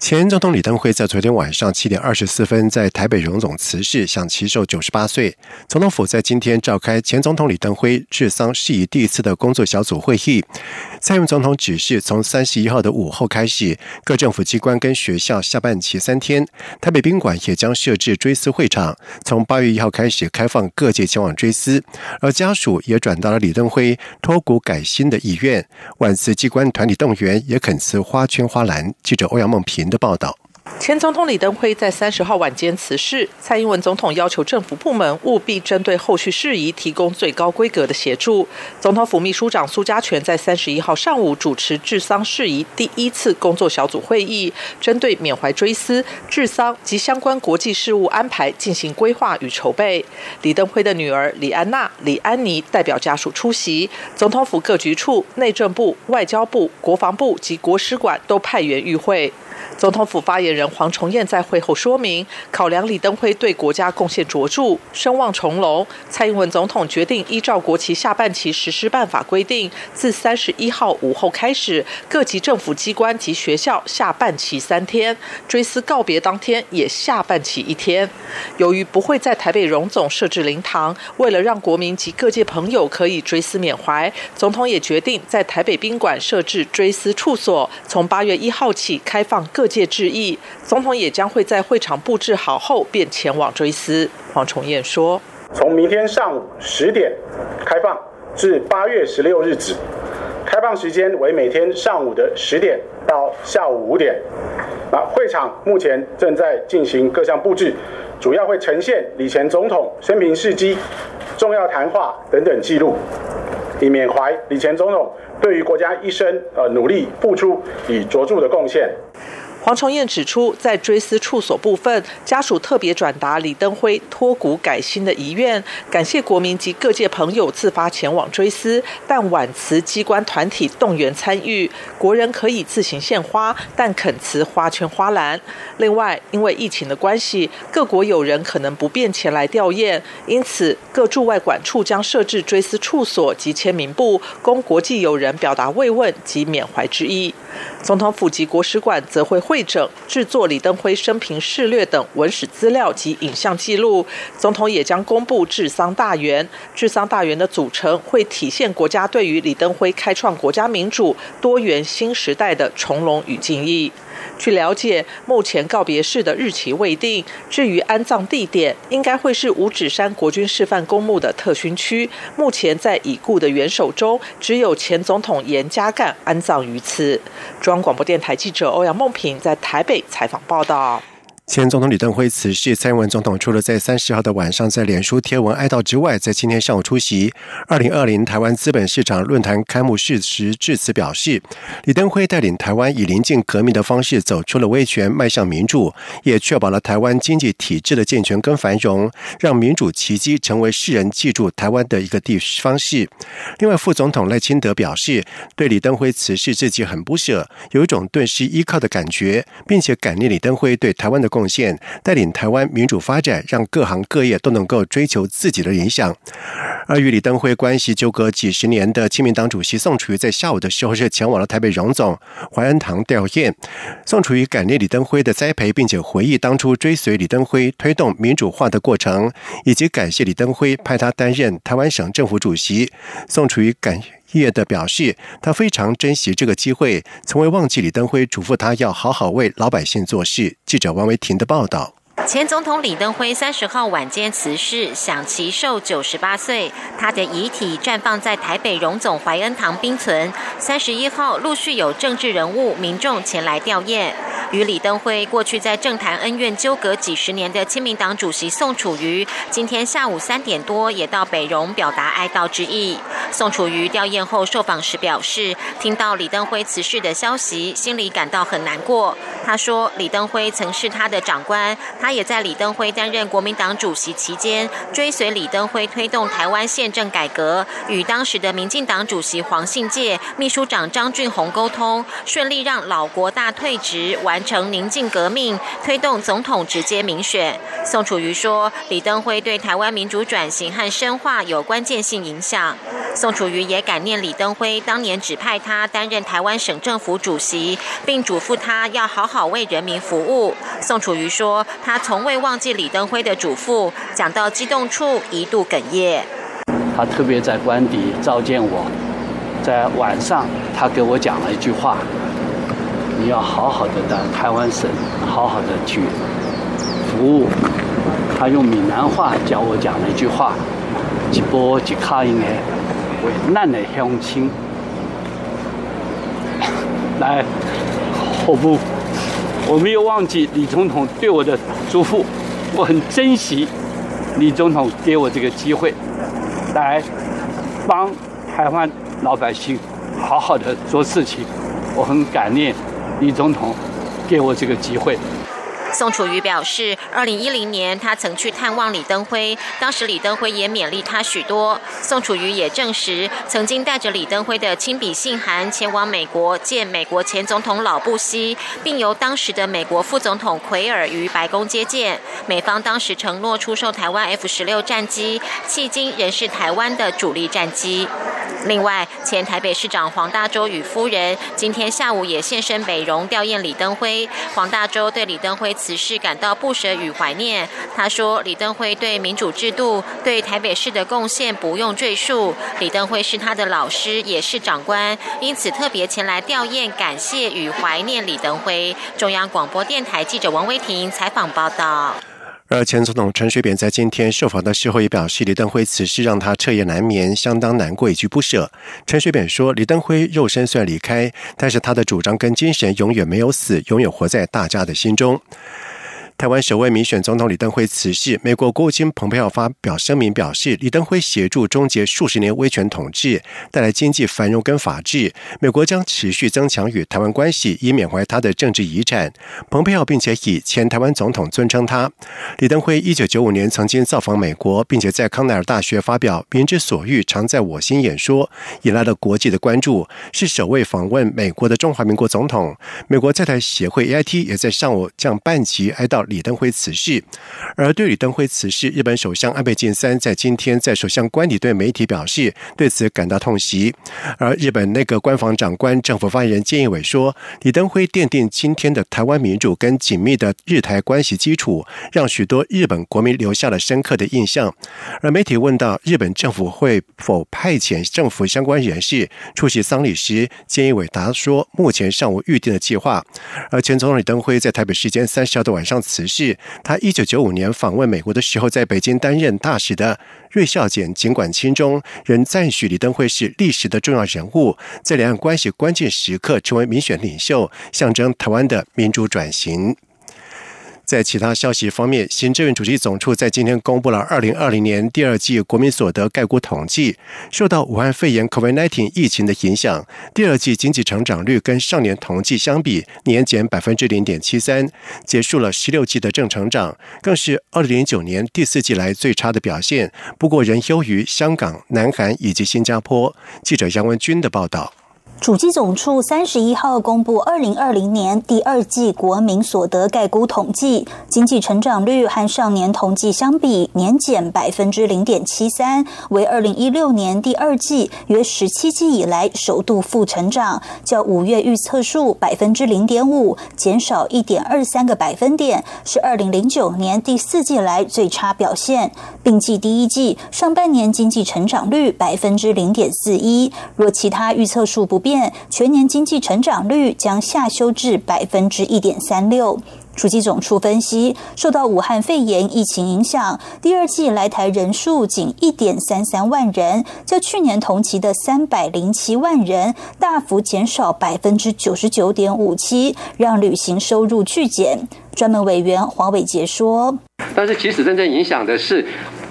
前总统李登辉在昨天晚上七点二十四分在台北荣总辞世，享其寿九十八岁。总统府在今天召开前总统李登辉治丧事宜第一次的工作小组会议。蔡英文总统指示，从三十一号的午后开始，各政府机关跟学校下半旗三天，台北宾馆也将设置追思会场。从八月一号开始开放各界前往追思，而家属也转达了李登辉脱骨改新的意愿。万慈机关团体动员，也恳辞花圈花篮。记者欧阳梦平。的报道。前总统李登辉在三十号晚间辞世，蔡英文总统要求政府部门务必针对后续事宜提供最高规格的协助。总统府秘书长苏家全在三十一号上午主持治丧事宜第一次工作小组会议，针对缅怀追思、治丧及相关国际事务安排进行规划与筹备。李登辉的女儿李安娜、李安妮代表家属出席，总统府各局处、内政部、外交部、国防部及国史馆都派员与会。总统府发言人黄崇彦在会后说明，考量李登辉对国家贡献卓著、声望重隆，蔡英文总统决定依照国旗下半旗实施办法规定，自三十一号午后开始，各级政府机关及学校下半旗三天，追思告别当天也下半旗一天。由于不会在台北荣总设置灵堂，为了让国民及各界朋友可以追思缅怀，总统也决定在台北宾馆设置追思处所，从八月一号起开放各。界致意，总统也将会在会场布置好后便前往追思。黄崇彦说：“从明天上午十点开放至八月十六日止，开放时间为每天上午的十点到下午五点。那会场目前正在进行各项布置，主要会呈现李前总统生平事迹、重要谈话等等记录，以缅怀李前总统对于国家一生呃努力付出与卓著的贡献。”黄崇彦指出，在追思处所部分，家属特别转达李登辉脱骨改新的遗愿，感谢国民及各界朋友自发前往追思，但挽辞机关团体动员参与，国人可以自行献花，但恳辞花圈花篮。另外，因为疫情的关系，各国友人可能不便前来吊唁，因此各驻外馆处将设置追思处所及签名簿，供国际友人表达慰问及缅怀之意。总统府及国史馆则会会整制作李登辉生平事略等文史资料及影像记录。总统也将公布治丧大员，治丧大员的组成会体现国家对于李登辉开创国家民主多元新时代的从容与敬意。据了解，目前告别式的日期未定。至于安葬地点，应该会是五指山国军示范公墓的特勋区。目前在已故的元首中，只有前总统严家淦安葬于此。中央广播电台记者欧阳梦平在台北采访报道。前总统李登辉辞世，蔡英文总统除了在三十号的晚上在脸书贴文哀悼之外，在今天上午出席二零二零台湾资本市场论坛开幕式时致辞，表示李登辉带领台湾以临近革命的方式走出了威权，迈向民主，也确保了台湾经济体制的健全跟繁荣，让民主奇迹成为世人记住台湾的一个地方式。另外，副总统赖清德表示，对李登辉辞世自己很不舍，有一种顿时依靠的感觉，并且感念李登辉对台湾的。贡献带领台湾民主发展，让各行各业都能够追求自己的理想。而与李登辉关系纠葛几十年的亲民党主席宋楚瑜，在下午的时候是前往了台北荣总怀恩堂吊唁。宋楚瑜感念李登辉的栽培，并且回忆当初追随李登辉推动民主化的过程，以及感谢李登辉派他担任台湾省政府主席。宋楚瑜感。叶的表示，他非常珍惜这个机会，从未忘记李登辉嘱咐他要好好为老百姓做事。记者王维婷的报道。前总统李登辉三十号晚间辞世，享其寿九十八岁。他的遗体绽放在台北荣总怀恩堂冰存。三十一号陆续有政治人物、民众前来吊唁。与李登辉过去在政坛恩怨纠葛几十年的亲民党主席宋楚瑜，今天下午三点多也到北荣表达哀悼之意。宋楚瑜吊唁后受访时表示，听到李登辉辞世的消息，心里感到很难过。他说，李登辉曾是他的长官，他也在李登辉担任国民党主席期间，追随李登辉推动台湾宪政改革，与当时的民进党主席黄信介、秘书长张俊宏沟通，顺利让老国大退职，完成宁静革命，推动总统直接民选。宋楚瑜说，李登辉对台湾民主转型和深化有关键性影响。宋楚瑜也感念李登辉当年指派他担任台湾省政府主席，并嘱咐他要好好好为人民服务。宋楚瑜说，他从未忘记李登辉的嘱咐，讲到激动处一度哽咽。他特别在官邸召见我，在晚上他给我讲了一句话：“你要好好的到台湾省，好好的去服务。”他用闽南话教我讲了一句话：“一波一卡应该。”为难的乡亲来服务，我没有忘记李总统对我的嘱咐，我很珍惜李总统给我这个机会，来帮台湾老百姓好好的做事情，我很感念李总统给我这个机会。宋楚瑜表示，二零一零年他曾去探望李登辉，当时李登辉也勉励他许多。宋楚瑜也证实，曾经带着李登辉的亲笔信函前往美国见美国前总统老布希，并由当时的美国副总统奎尔于白宫接见。美方当时承诺出售台湾 F 十六战机，迄今仍是台湾的主力战机。另外，前台北市长黄大洲与夫人今天下午也现身北荣吊唁李登辉。黄大洲对李登辉此事感到不舍与怀念。他说：“李登辉对民主制度、对台北市的贡献不用赘述。李登辉是他的老师，也是长官，因此特别前来吊唁，感谢与怀念李登辉。”中央广播电台记者王威婷采访报道。而前总统陈水扁在今天受访的时候也表示，李登辉此事让他彻夜难眠，相当难过以及不舍。陈水扁说：“李登辉肉身虽然离开，但是他的主张跟精神永远没有死，永远活在大家的心中。”台湾首位民选总统李登辉辞世，美国国务卿蓬佩奥发表声明表示，李登辉协助终结数十年威权统治，带来经济繁荣跟法治，美国将持续增强与台湾关系，以缅怀他的政治遗产。蓬佩奥并且以前台湾总统尊称他。李登辉一九九五年曾经造访美国，并且在康奈尔大学发表“民之所欲，常在我心”演说，引来了国际的关注，是首位访问美国的中华民国总统。美国在台协会 AIT 也在上午将半旗哀悼。李登辉辞世，而对李登辉辞世，日本首相安倍晋三在今天在首相官邸对媒体表示，对此感到痛惜。而日本内阁官房长官、政府发言人菅义伟说，李登辉奠定今天的台湾民主跟紧密的日台关系基础，让许多日本国民留下了深刻的印象。而媒体问到日本政府会否派遣政府相关人士出席丧礼时，菅义伟答说，目前尚无预定的计划。而前总统李登辉在台北时间三十号的晚上辞。是他一九九五年访问美国的时候，在北京担任大使的瑞孝俭，尽管亲中，仍赞许李登辉是历史的重要人物，在两岸关系关键时刻成为民选领袖，象征台湾的民主转型。在其他消息方面，行政院主席总处在今天公布了二零二零年第二季国民所得概估统计。受到武汉肺炎 （COVID-19） 疫情的影响，第二季经济成长率跟上年同期相比年减百分之零点七三，结束了十六季的正成长，更是二零零九年第四季来最差的表现。不过仍优于香港、南韩以及新加坡。记者杨文军的报道。主机总处三十一号公布二零二零年第二季国民所得概估统计，经济成长率和上年同季相比年减百分之零点七三，为二零一六年第二季约十七季以来首度负成长，较五月预测数百分之零点五减少一点二三个百分点，是二零零九年第四季来最差表现，并计第一季上半年经济成长率百分之零点四一，若其他预测数不变。全年经济成长率将下修至百分之一点三六。主机总处分析，受到武汉肺炎疫情影响，第二季来台人数仅一点三三万人，较去年同期的三百零七万人大幅减少百分之九十九点五七，让旅行收入巨减。专门委员黄伟杰说：“但是其实真正影响的是。”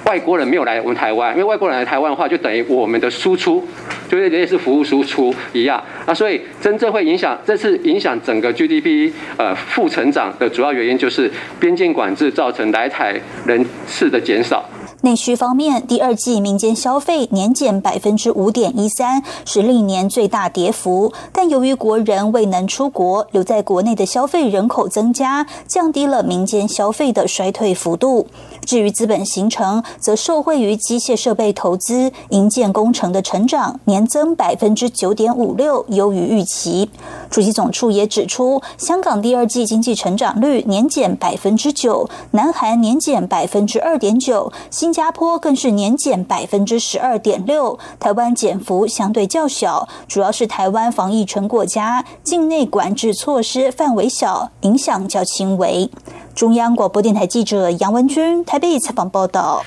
外国人没有来我们台湾，因为外国人来台湾的话，就等于我们的输出，就是也是服务输出一样。那所以真正会影响这次影响整个 GDP 呃负成长的主要原因，就是边境管制造成来台人次的减少。内需方面，第二季民间消费年减百分之五点一三，是历年最大跌幅。但由于国人未能出国，留在国内的消费人口增加，降低了民间消费的衰退幅度。至于资本形成，则受惠于机械设备投资、营建工程的成长，年增百分之九点五六，优于预期。主席总处也指出，香港第二季经济成长率年减百分之九，南韩年减百分之二点九，新加坡更是年减百分之十二点六，台湾减幅相对较小，主要是台湾防疫成果佳，境内管制措施范围小，影响较轻微。中央广播电台记者杨文君台北采访报道。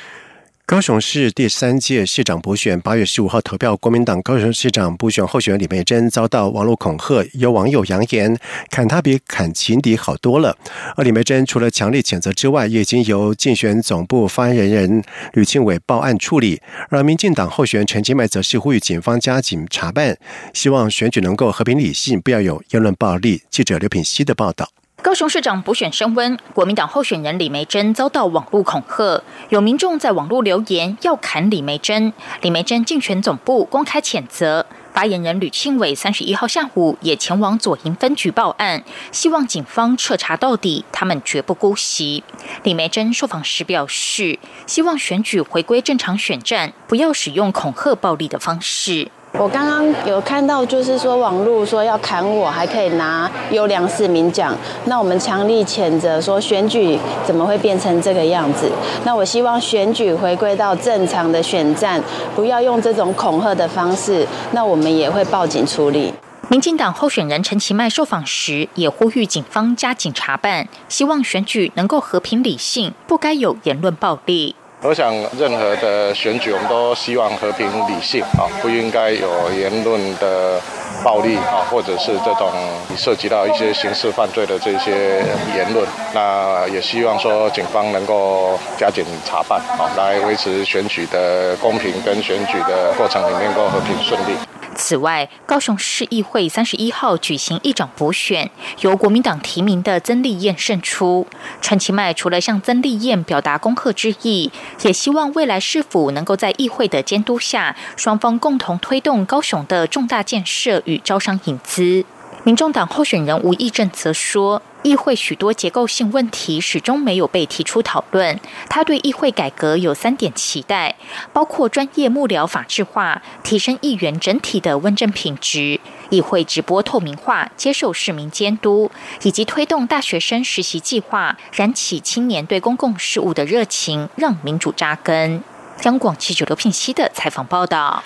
高雄市第三届市长补选八月十五号投票，国民党高雄市长补选候选人李梅珍遭到网络恐吓，有网友扬言砍他比砍情敌好多了。而李梅珍除了强力谴责之外，也经由竞选总部发言人吕庆伟报案处理。而民进党候选人陈其迈则是呼吁警方加紧查办，希望选举能够和平理性，不要有言论暴力。记者刘品希的报道。高雄市长补选升温，国民党候选人李梅珍遭到网络恐吓，有民众在网络留言要砍李梅珍。李梅珍竞选总部公开谴责，发言人吕庆伟三十一号下午也前往左营分局报案，希望警方彻查到底，他们绝不姑息。李梅珍受访时表示，希望选举回归正常选战，不要使用恐吓暴力的方式。我刚刚有看到，就是说网络说要砍我，还可以拿优良市民奖。那我们强力谴责说选举怎么会变成这个样子？那我希望选举回归到正常的选战，不要用这种恐吓的方式。那我们也会报警处理。民进党候选人陈其迈受访时也呼吁警方加紧查办，希望选举能够和平理性，不该有言论暴力。我想，任何的选举，我们都希望和平理性啊，不应该有言论的暴力啊，或者是这种涉及到一些刑事犯罪的这些言论。那也希望说，警方能够加紧查办啊，来维持选举的公平跟选举的过程里面能够和平顺利。此外，高雄市议会三十一号举行议长补选，由国民党提名的曾丽燕胜出。陈其迈除了向曾丽燕表达恭贺之意，也希望未来市府能够在议会的监督下，双方共同推动高雄的重大建设与招商引资。民众党候选人吴益政则说。议会许多结构性问题始终没有被提出讨论。他对议会改革有三点期待，包括专业幕僚法制化、提升议员整体的问政品质、议会直播透明化、接受市民监督，以及推动大学生实习计划，燃起青年对公共事务的热情，让民主扎根。央广记者刘聘熙的采访报道。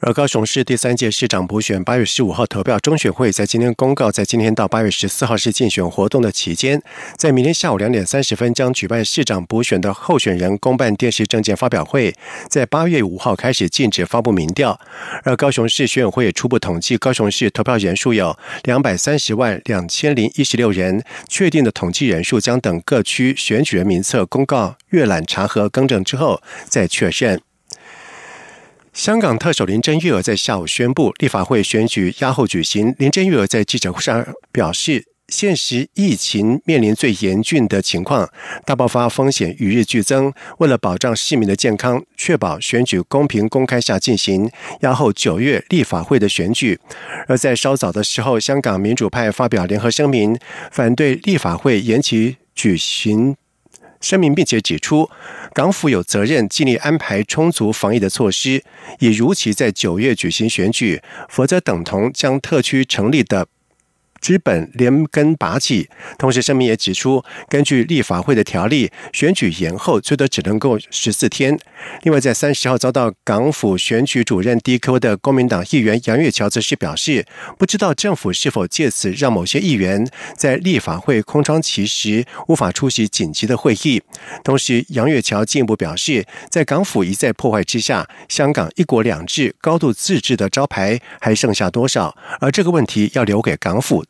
而高雄市第三届市长补选八月十五号投票，中选会在今天公告，在今天到八月十四号是竞选活动的期间，在明天下午两点三十分将举办市长补选的候选人公办电视证件发表会，在八月五号开始禁止发布民调。而高雄市选委会初步统计，高雄市投票人数有两百三十万两千零一十六人，确定的统计人数将等各区选举人名册公告阅览查核更正之后再确认。香港特首林郑月娥在下午宣布，立法会选举押后举行。林郑月娥在记者会上表示，现实疫情面临最严峻的情况，大爆发风险与日俱增。为了保障市民的健康，确保选举公平公开下进行，押后九月立法会的选举。而在稍早的时候，香港民主派发表联合声明，反对立法会延期举行。声明，并且指出，港府有责任尽力安排充足防疫的措施，以如期在九月举行选举，否则等同将特区成立的资本连根拔起。同时，声明也指出，根据立法会的条例，选举延后最多只能够十四天。另外，在三十号遭到港府选举主任 DQ 的公民党议员杨月桥则是表示，不知道政府是否借此让某些议员在立法会空窗期时无法出席紧急的会议。同时，杨月桥进一步表示，在港府一再破坏之下，香港一国两制、高度自治的招牌还剩下多少？而这个问题要留给港府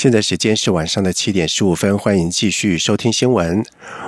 现在时间是晚上的七点十五分，欢迎继续收听新闻。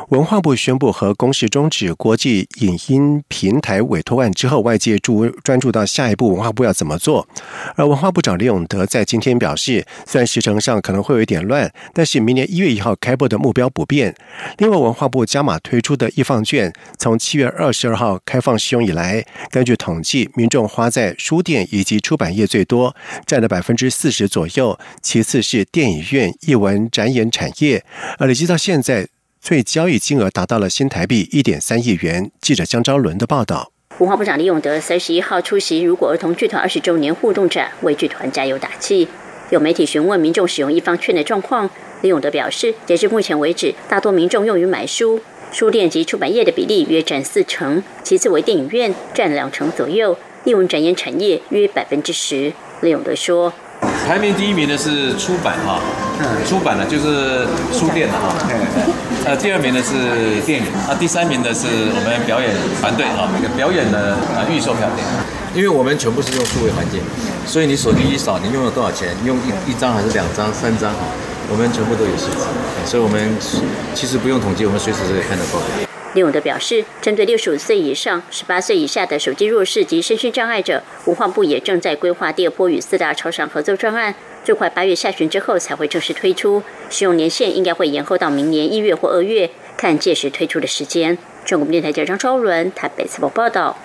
文化部宣布和公示终止国际影音平台委托案之后，外界注专注到下一步文化部要怎么做。而文化部长李永德在今天表示，虽然时程上可能会有一点乱，但是明年一月一号开播的目标不变。另外，文化部加码推出的易放券，从七月二十二号开放使用以来，根据统计，民众花在书店以及出版业最多，占了百分之四十左右，其次是电电影院、艺文展演产业，而累计到现在。最交易金额达到了新台币一点三亿元。记者江昭伦的报道。文化部长李永德三十一号出席如果儿童剧团二十周年互动展，为剧团加油打气。有媒体询问民众使用一方券的状况，李永德表示，截至目前为止，大多民众用于买书，书店及出版业的比例约占四成，其次为电影院占两成左右，艺文展演产业约百分之十。李永德说。排名第一名的是出版哈，出版的就是书店的哈，呃，第二名的是电影，啊，第三名的是我们表演团队哈，表演的啊预售票店，因为我们全部是用数位环境，所以你手机一扫，你用了多少钱，用一一张还是两张、三张哈，我们全部都有数字，所以我们其实不用统计，我们随时都可以看得到。李永德表示，针对六十五岁以上、十八岁以下的手机弱势及身心障碍者，文化部也正在规划第二波与四大超商合作专案，最快八月下旬之后才会正式推出，使用年限应该会延后到明年一月或二月，看届时推出的时间。中国电台记者张昭伦台北采访报道。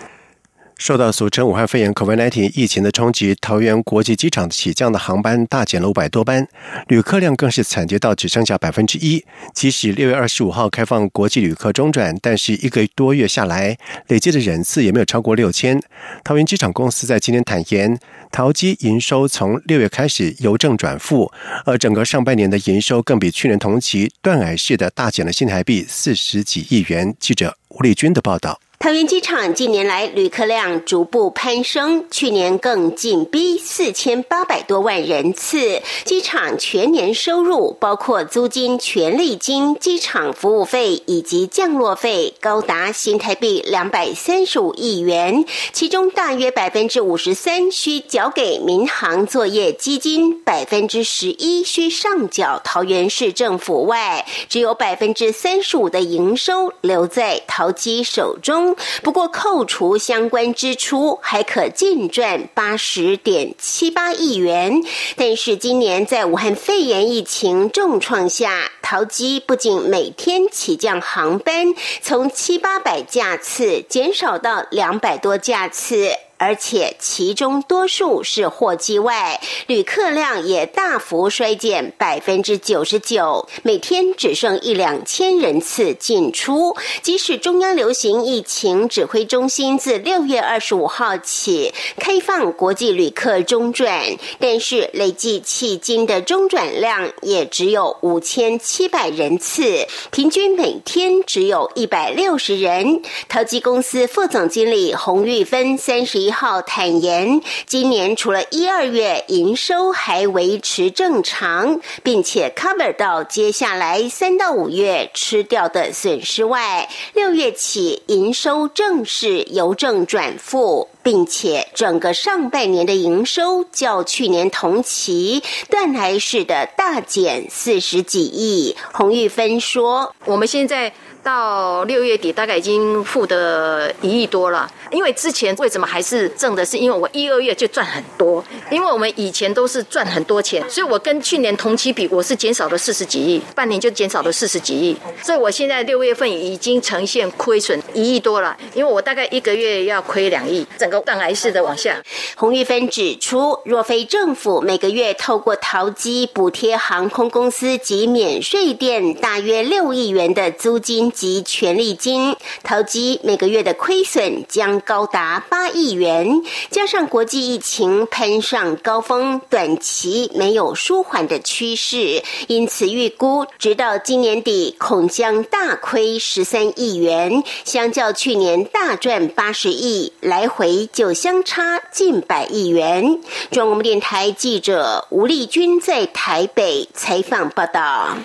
受到俗称武汉肺炎 （COVID-19） 疫情的冲击，桃园国际机场起降的航班大减了五百多班，旅客量更是惨跌到只剩下百分之一。即使六月二十五号开放国际旅客中转，但是一个多月下来，累计的人次也没有超过六千。桃园机场公司在今天坦言，桃机营收从六月开始由正转负，而整个上半年的营收更比去年同期断崖式的大减了新台币四十几亿元。记者吴丽君的报道。桃园机场近年来旅客量逐步攀升，去年更紧逼四千八百多万人次。机场全年收入包括租金、权利金、机场服务费以及降落费，高达新台币两百三十五亿元。其中大约百分之五十三需缴给民航作业基金，百分之十一需上缴桃园市政府外，只有百分之三十五的营收留在桃机手中。不过，扣除相关支出，还可净赚八十点七八亿元。但是，今年在武汉肺炎疫情重创下，淘机不仅每天起降航班从七八百架次减少到两百多架次。而且其中多数是货机外，旅客量也大幅衰减百分之九十九，每天只剩一两千人次进出。即使中央流行疫情指挥中心自六月二十五号起开放国际旅客中转，但是累计迄今的中转量也只有五千七百人次，平均每天只有一百六十人。淘机公司副总经理洪玉芬三十一。一号坦言，今年除了一二月营收还维持正常，并且 cover 到接下来三到五月吃掉的损失外，六月起营收正式由正转负。并且整个上半年的营收较去年同期断崖式的大减四十几亿。洪玉芬说：“我们现在。”到六月底大概已经负的一亿多了，因为之前为什么还是挣的？是因为我一二月就赚很多，因为我们以前都是赚很多钱，所以我跟去年同期比，我是减少了四十几亿，半年就减少了四十几亿，所以我现在六月份已经呈现亏损一亿多了，因为我大概一个月要亏两亿，整个断崖式的往下。洪玉芬指出，若非政府每个月透过淘机补贴航空公司及免税店大约六亿元的租金。及权利金，投机每个月的亏损将高达八亿元，加上国际疫情攀上高峰，短期没有舒缓的趋势，因此预估直到今年底恐将大亏十三亿元，相较去年大赚八十亿，来回就相差近百亿元。中国电台记者吴丽君在台北采访报道。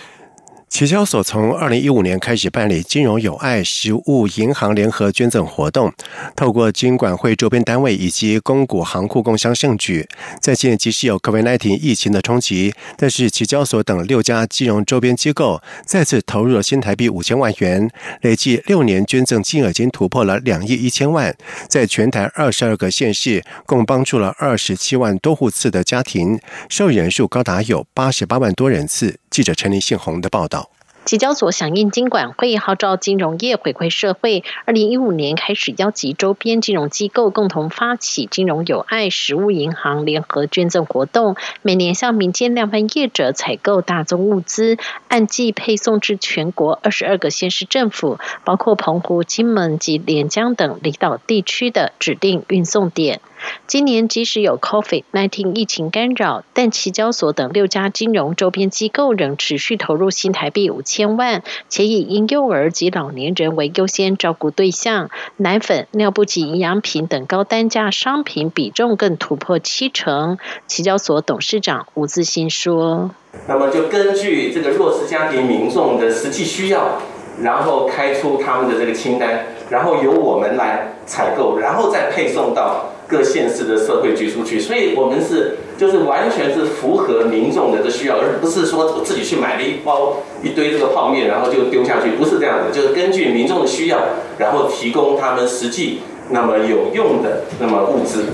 期交所从二零一五年开始办理金融友爱实物银行联合捐赠活动，透过金管会周边单位以及公股行库共襄盛举。在今年即使有 COVID-19 疫情的冲击，但是期交所等六家金融周边机构再次投入了新台币五千万元，累计六年捐赠金额已经突破了两亿一千万，在全台二十二个县市共帮助了二十七万多户次的家庭，受益人数高达有八十八万多人次。记者陈林信宏的报道。期交所响应金管会号召，金融业回馈社会。二零一五年开始邀集周边金融机构共同发起金融友爱实物银行联合捐赠活动，每年向民间量贩业者采购大宗物资，按季配送至全国二十二个县市政府，包括澎湖、金门及连江等离岛地区的指定运送点。今年即使有 COVID-19 疫情干扰，但其交所等六家金融周边机构仍持续投入新台币五千万，且以婴幼儿及老年人为优先照顾对象，奶粉、尿布及营养品等高单价商品比重更突破七成。其交所董事长吴自新说：“那么就根据这个弱势家庭民众的实际需要，然后开出他们的这个清单，然后由我们来采购，然后再配送到。”各县市的社会局出去，所以我们是就是完全是符合民众的这需要，而不是说我自己去买了一包一堆这个泡面，然后就丢下去，不是这样的，就是根据民众的需要，然后提供他们实际那么有用的那么物资。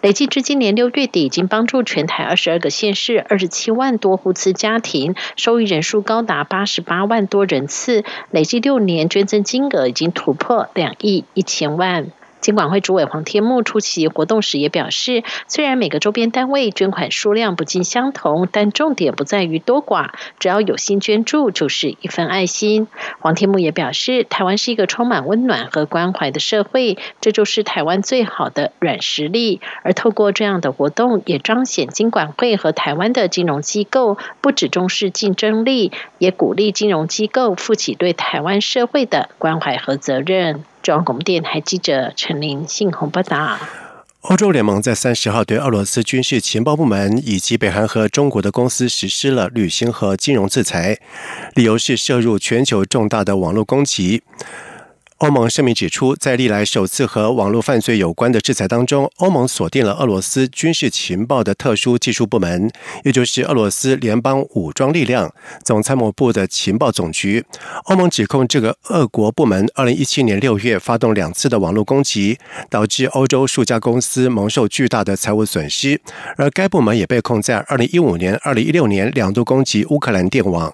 累计至今年六月底，已经帮助全台二十二个县市二十七万多户次家庭，受益人数高达八十八万多人次，累计六年捐赠金额已经突破两亿一千万。金管会主委黄天木出席活动时也表示，虽然每个周边单位捐款数量不尽相同，但重点不在于多寡，只要有心捐助就是一份爱心。黄天木也表示，台湾是一个充满温暖和关怀的社会，这就是台湾最好的软实力。而透过这样的活动，也彰显金管会和台湾的金融机构不只重视竞争力，也鼓励金融机构负起对台湾社会的关怀和责任。中央广播电台记者陈琳信宏报道：欧洲联盟在三十号对俄罗斯军事情报部门以及北韩和中国的公司实施了旅行和金融制裁，理由是涉入全球重大的网络攻击。欧盟声明指出，在历来首次和网络犯罪有关的制裁当中，欧盟锁定了俄罗斯军事情报的特殊技术部门，也就是俄罗斯联邦武装力量总参谋部的情报总局。欧盟指控这个俄国部门2017年6月发动两次的网络攻击，导致欧洲数家公司蒙受巨大的财务损失，而该部门也被控在2015年、2016年两度攻击乌克兰电网。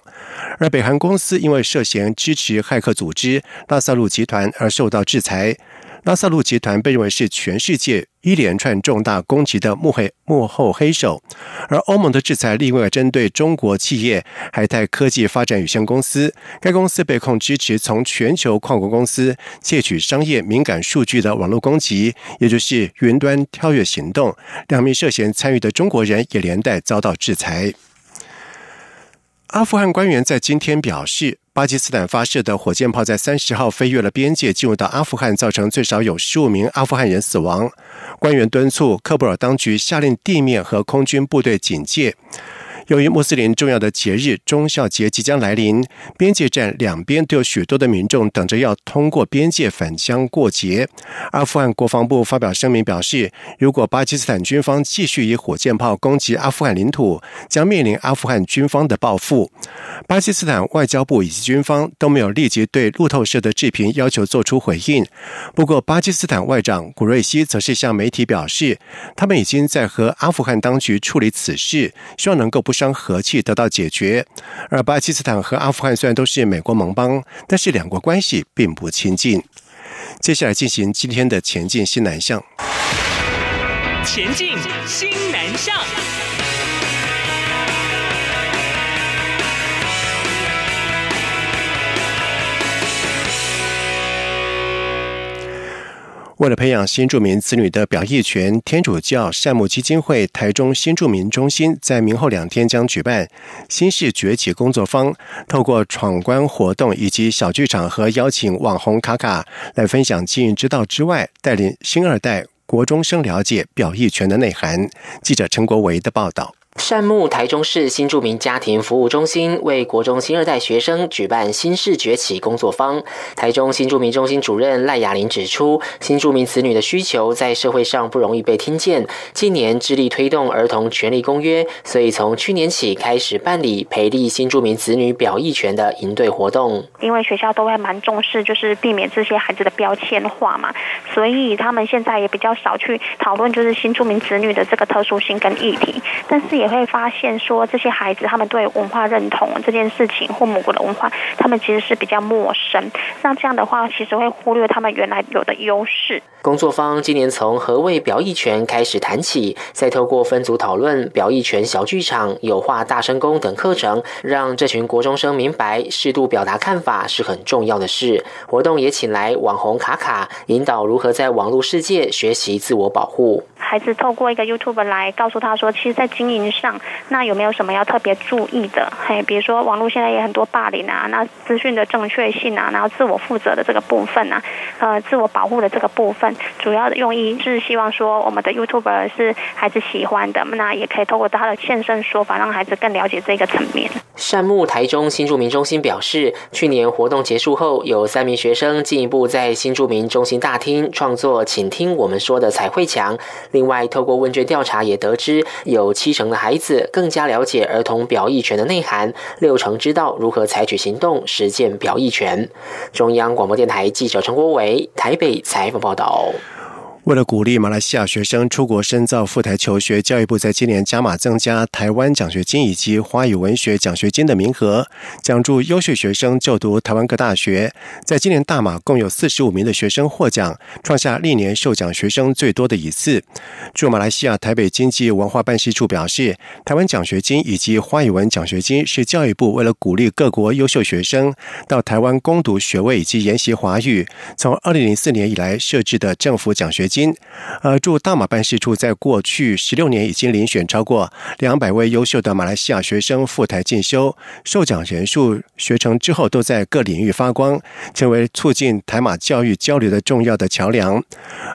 而北韩公司因为涉嫌支持骇客组织拉萨路集团。而受到制裁。拉萨路集团被认为是全世界一连串重大攻击的幕黑幕后黑手，而欧盟的制裁另外针对中国企业海泰科技发展有限公司，该公司被控支持从全球跨国公司窃取商业敏感数据的网络攻击，也就是云端跳跃行动。两名涉嫌参与的中国人也连带遭到制裁。阿富汗官员在今天表示，巴基斯坦发射的火箭炮在三十号飞越了边界，进入到阿富汗，造成最少有十五名阿富汗人死亡。官员敦促喀布尔当局下令地面和空军部队警戒。由于穆斯林重要的节日中孝节即将来临，边界站两边都有许多的民众等着要通过边界返乡过节。阿富汗国防部发表声明表示，如果巴基斯坦军方继续以火箭炮攻击阿富汗领土，将面临阿富汗军方的报复。巴基斯坦外交部以及军方都没有立即对路透社的视频要求做出回应。不过，巴基斯坦外长古瑞希则是向媒体表示，他们已经在和阿富汗当局处理此事，希望能够不。伤和气得到解决，而巴基斯坦和阿富汗虽然都是美国盟邦，但是两国关系并不亲近。接下来进行今天的前进新南向。前进新南向。为了培养新住民子女的表意权，天主教善牧基金会台中新住民中心在明后两天将举办新式崛起工作坊，透过闯关活动以及小剧场和邀请网红卡卡来分享经营之道之外，带领新二代国中生了解表意权的内涵。记者陈国维的报道。善牧台中市新住民家庭服务中心为国中新二代学生举办新式崛起工作坊。台中新住民中心主任赖雅玲指出，新住民子女的需求在社会上不容易被听见。近年致力推动儿童权利公约，所以从去年起开始办理培力新住民子女表意权的营队活动。因为学校都会蛮重视，就是避免这些孩子的标签化嘛，所以他们现在也比较少去讨论就是新住民子女的这个特殊性跟议题，但是也。也会发现说，这些孩子他们对文化认同这件事情或母国的文化，他们其实是比较陌生。那这样的话，其实会忽略他们原来有的优势。工作方今年从何谓表意权开始谈起，再透过分组讨论、表意权小剧场、有话大声公等课程，让这群国中生明白，适度表达看法是很重要的事。活动也请来网红卡卡，引导如何在网络世界学习自我保护。孩子透过一个 YouTube 来告诉他说，其实，在经营上，那有没有什么要特别注意的？嘿，比如说网络现在也很多霸凌啊，那资讯的正确性啊，然后自我负责的这个部分啊，呃，自我保护的这个部分。主要的用意是希望说，我们的 YouTuber 是孩子喜欢的，那也可以透过他的现身说法，让孩子更了解这个层面。善牧台中新住民中心表示，去年活动结束后，有三名学生进一步在新住民中心大厅创作“请听我们说”的彩绘墙。另外，透过问卷调查也得知，有七成的孩孩子更加了解儿童表意权的内涵，六成知道如何采取行动实践表意权。中央广播电台记者陈国伟台北采访报道。为了鼓励马来西亚学生出国深造、赴台求学，教育部在今年加码增加台湾奖学金以及华语文学奖学金的名额，奖助优秀学生就读台湾各大学。在今年大马共有四十五名的学生获奖，创下历年受奖学生最多的一次。驻马来西亚台北经济文化办事处表示，台湾奖学金以及华语文奖学金是教育部为了鼓励各国优秀学生到台湾攻读学位以及研习华语，从二零零四年以来设置的政府奖学金。金，呃，驻大马办事处在过去十六年已经遴选超过两百位优秀的马来西亚学生赴台进修，受奖人数学成之后都在各领域发光，成为促进台马教育交流的重要的桥梁。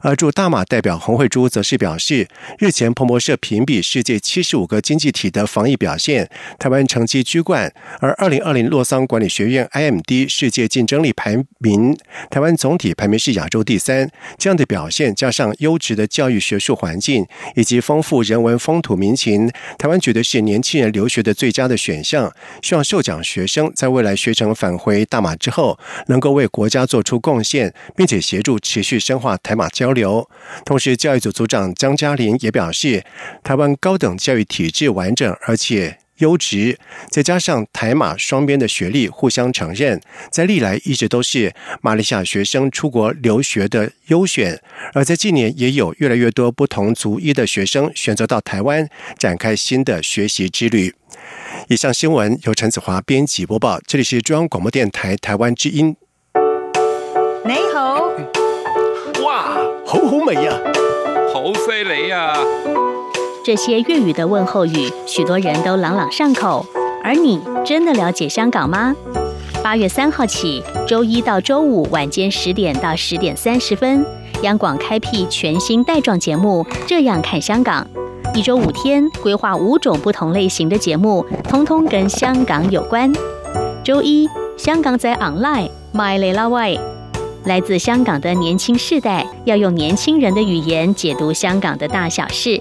而驻大马代表洪慧珠则是表示，日前彭博社评比世界七十五个经济体的防疫表现，台湾成绩居冠，而二零二零洛桑管理学院 IMD 世界竞争力排名，台湾总体排名是亚洲第三，这样的表现将。上优质的教育学术环境以及丰富人文风土民情，台湾觉得是年轻人留学的最佳的选项。希望受奖学生在未来学成返回大马之后，能够为国家做出贡献，并且协助持续深化台马交流。同时，教育组组长张嘉玲也表示，台湾高等教育体制完整，而且。优质，再加上台马双边的学历互相承认，在历来一直都是马来西亚学生出国留学的优选。而在近年，也有越来越多不同族裔的学生选择到台湾展开新的学习之旅。以上新闻由陈子华编辑播报，这里是中央广播电台台湾之音。你好，哇，好好味呀，好犀利呀！这些粤语的问候语，许多人都朗朗上口。而你真的了解香港吗？八月三号起，周一到周五晚间十点到十点三十分，央广开辟全新带状节目《这样看香港》。一周五天，规划五种不同类型的节目，通通跟香港有关。周一，香港在 online My l e l a Way，来自香港的年轻世代要用年轻人的语言解读香港的大小事。